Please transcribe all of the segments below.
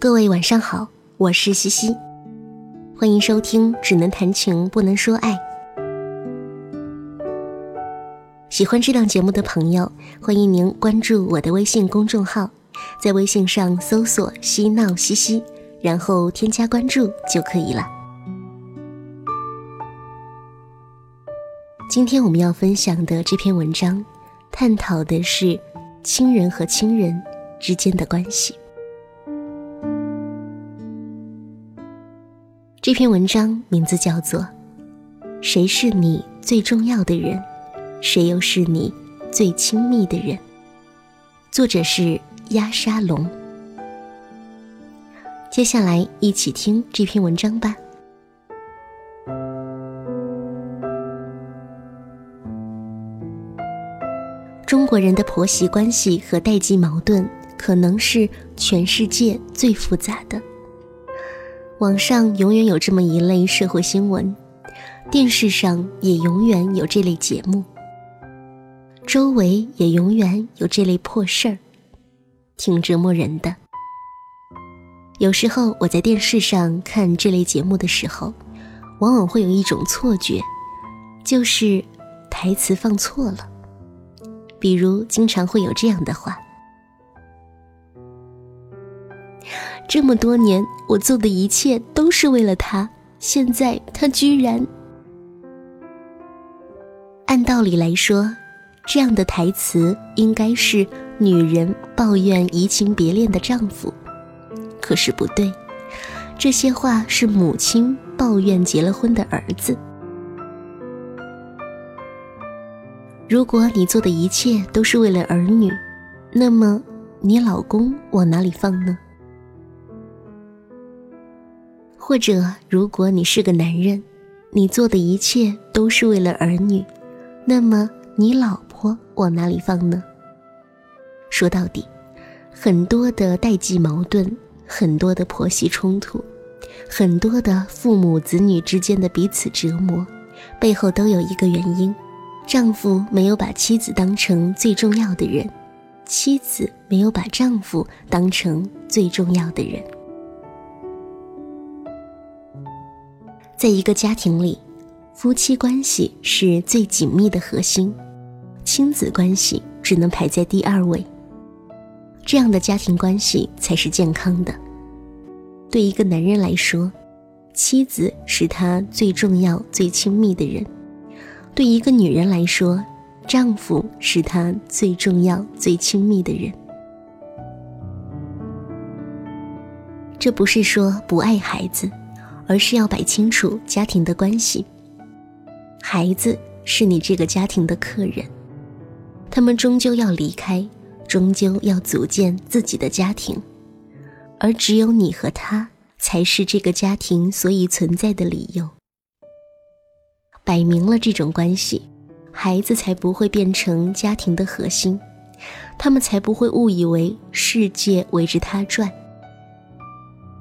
各位晚上好，我是西西，欢迎收听《只能谈情不能说爱》。喜欢这档节目的朋友，欢迎您关注我的微信公众号，在微信上搜索“嬉闹西西”，然后添加关注就可以了。今天我们要分享的这篇文章，探讨的是亲人和亲人之间的关系。这篇文章名字叫做《谁是你最重要的人，谁又是你最亲密的人》，作者是鸭沙龙。接下来一起听这篇文章吧。中国人的婆媳关系和代际矛盾，可能是全世界最复杂的。网上永远有这么一类社会新闻，电视上也永远有这类节目，周围也永远有这类破事儿，挺折磨人的。有时候我在电视上看这类节目的时候，往往会有一种错觉，就是台词放错了。比如，经常会有这样的话。这么多年，我做的一切都是为了他。现在他居然……按道理来说，这样的台词应该是女人抱怨移情别恋的丈夫。可是不对，这些话是母亲抱怨结了婚的儿子。如果你做的一切都是为了儿女，那么你老公往哪里放呢？或者，如果你是个男人，你做的一切都是为了儿女，那么你老婆往哪里放呢？说到底，很多的代际矛盾，很多的婆媳冲突，很多的父母子女之间的彼此折磨，背后都有一个原因：丈夫没有把妻子当成最重要的人，妻子没有把丈夫当成最重要的人。在一个家庭里，夫妻关系是最紧密的核心，亲子关系只能排在第二位。这样的家庭关系才是健康的。对一个男人来说，妻子是他最重要、最亲密的人；对一个女人来说，丈夫是她最重要、最亲密的人。这不是说不爱孩子。而是要摆清楚家庭的关系。孩子是你这个家庭的客人，他们终究要离开，终究要组建自己的家庭，而只有你和他才是这个家庭所以存在的理由。摆明了这种关系，孩子才不会变成家庭的核心，他们才不会误以为世界围着他转。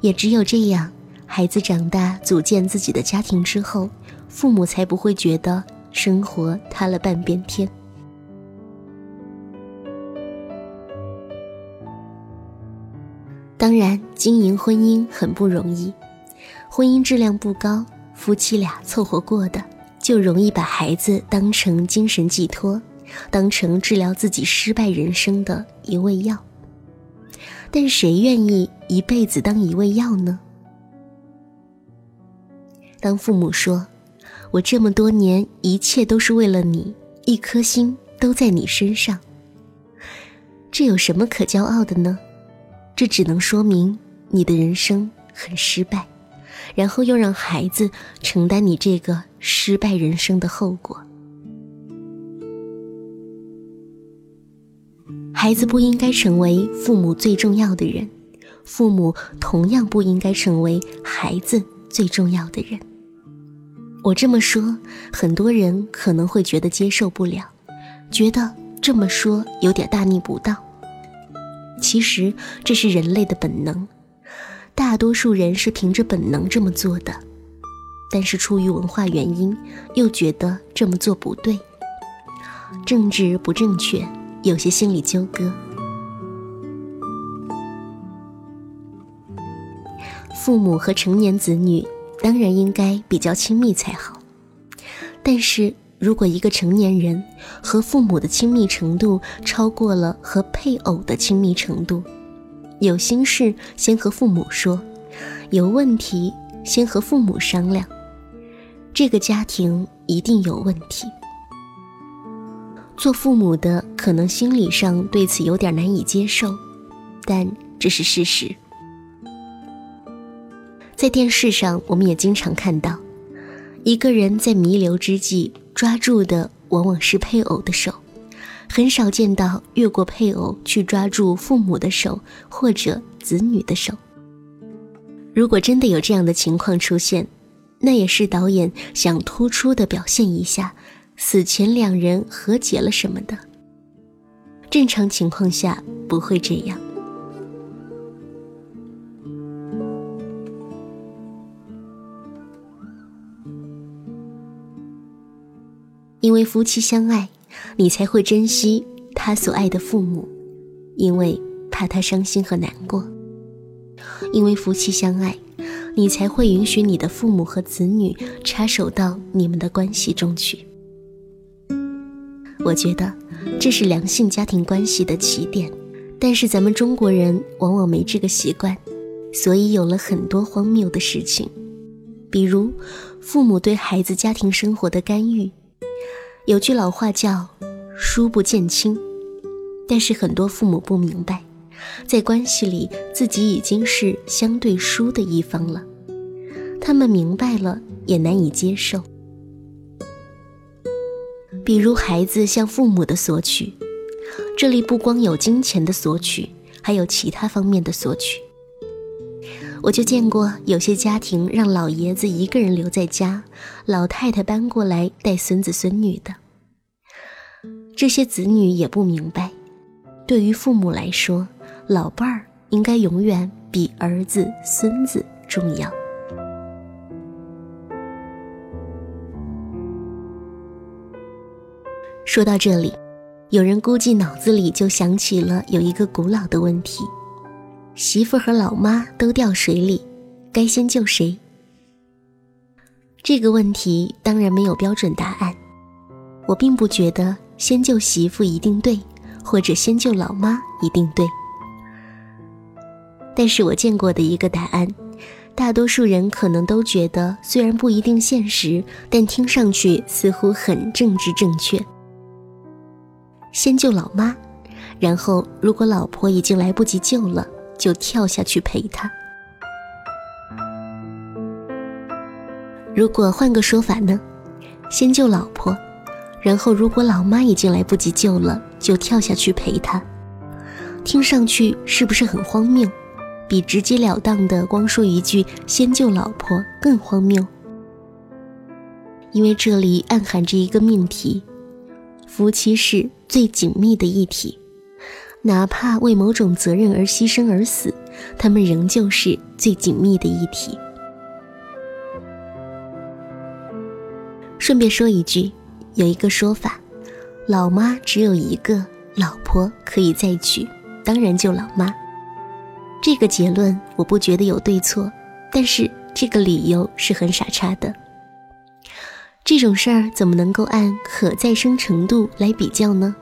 也只有这样。孩子长大，组建自己的家庭之后，父母才不会觉得生活塌了半边天。当然，经营婚姻很不容易，婚姻质量不高，夫妻俩凑合过的，就容易把孩子当成精神寄托，当成治疗自己失败人生的一味药。但谁愿意一辈子当一味药呢？当父母说：“我这么多年一切都是为了你，一颗心都在你身上。”这有什么可骄傲的呢？这只能说明你的人生很失败，然后又让孩子承担你这个失败人生的后果。孩子不应该成为父母最重要的人，父母同样不应该成为孩子最重要的人。我这么说，很多人可能会觉得接受不了，觉得这么说有点大逆不道。其实这是人类的本能，大多数人是凭着本能这么做的，但是出于文化原因，又觉得这么做不对。政治不正确，有些心理纠葛。父母和成年子女当然应该比较亲密才好，但是如果一个成年人和父母的亲密程度超过了和配偶的亲密程度，有心事先和父母说，有问题先和父母商量，这个家庭一定有问题。做父母的可能心理上对此有点难以接受，但这是事实。在电视上，我们也经常看到，一个人在弥留之际抓住的往往是配偶的手，很少见到越过配偶去抓住父母的手或者子女的手。如果真的有这样的情况出现，那也是导演想突出的表现一下，死前两人和解了什么的。正常情况下不会这样。因为夫妻相爱，你才会珍惜他所爱的父母，因为怕他伤心和难过。因为夫妻相爱，你才会允许你的父母和子女插手到你们的关系中去。我觉得这是良性家庭关系的起点，但是咱们中国人往往没这个习惯，所以有了很多荒谬的事情，比如父母对孩子家庭生活的干预。有句老话叫“书不见亲”，但是很多父母不明白，在关系里自己已经是相对输的一方了，他们明白了也难以接受。比如孩子向父母的索取，这里不光有金钱的索取，还有其他方面的索取。我就见过有些家庭让老爷子一个人留在家，老太太搬过来带孙子孙女的。这些子女也不明白，对于父母来说，老伴儿应该永远比儿子孙子重要。说到这里，有人估计脑子里就想起了有一个古老的问题。媳妇和老妈都掉水里，该先救谁？这个问题当然没有标准答案。我并不觉得先救媳妇一定对，或者先救老妈一定对。但是我见过的一个答案，大多数人可能都觉得虽然不一定现实，但听上去似乎很政治正确。先救老妈，然后如果老婆已经来不及救了。就跳下去陪她。如果换个说法呢？先救老婆，然后如果老妈已经来不及救了，就跳下去陪他。听上去是不是很荒谬？比直截了当的光说一句“先救老婆”更荒谬。因为这里暗含着一个命题：夫妻是最紧密的一体。哪怕为某种责任而牺牲而死，他们仍旧是最紧密的一体。顺便说一句，有一个说法，老妈只有一个，老婆可以再娶，当然就老妈。这个结论我不觉得有对错，但是这个理由是很傻叉的。这种事儿怎么能够按可再生程度来比较呢？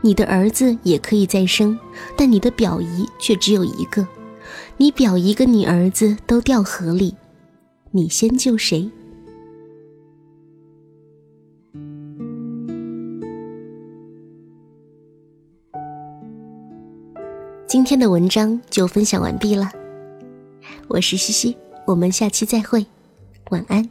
你的儿子也可以再生，但你的表姨却只有一个。你表姨跟你儿子都掉河里，你先救谁？今天的文章就分享完毕了，我是西西，我们下期再会，晚安。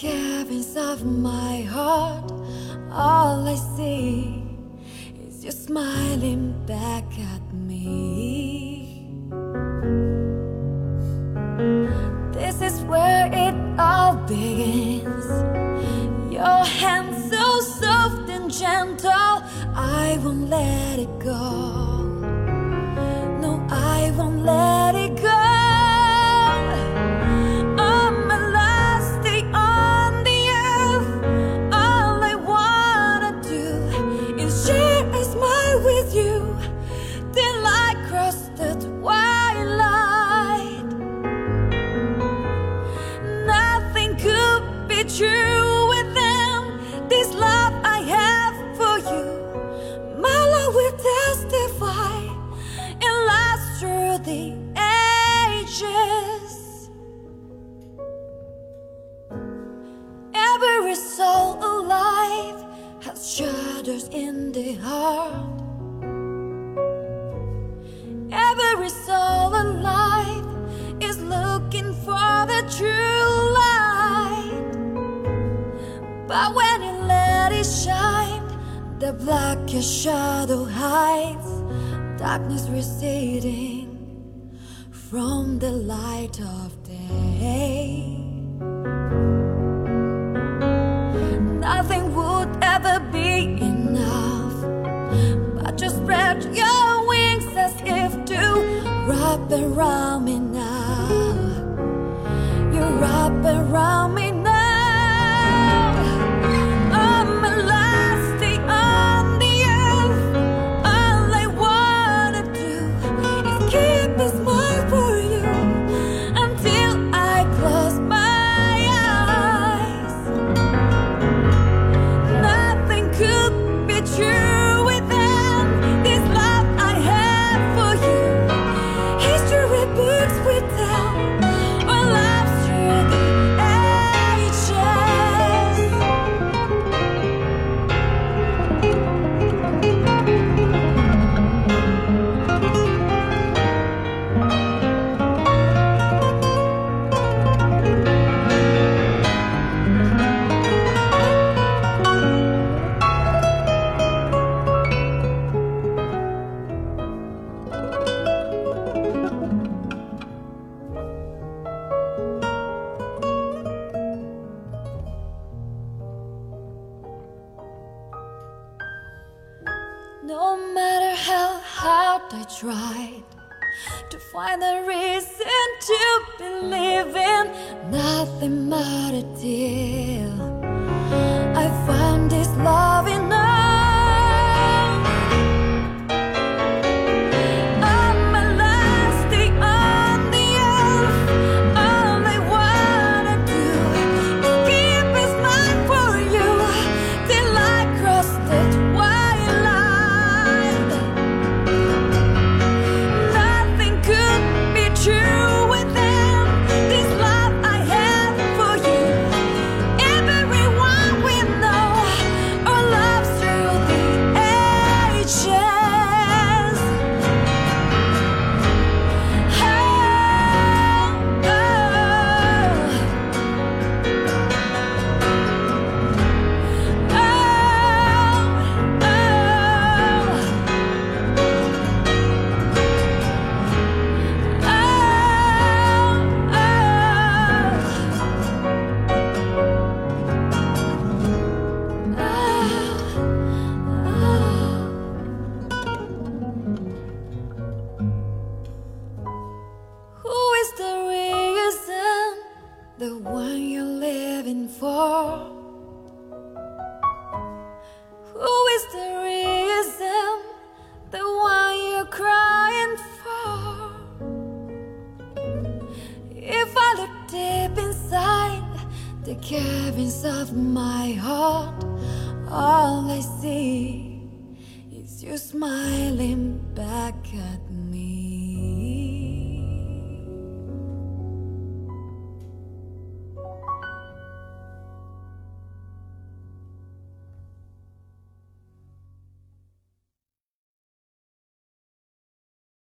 caverns of my heart, all I see is you smiling back at me. This is where it all begins. Your hand so soft and gentle, I won't let it go. No, I won't let true with them. This love I have for you, my love will testify and last through the ages. Every soul alive has shadows in the heart. Every soul alive is looking for the truth. the blackest shadow hides, darkness receding from the light of day. Nothing would ever be enough, but just spread your wings as if to wrap around me now. You wrap around me. the caverns of my heart, all I see is you smiling back at me.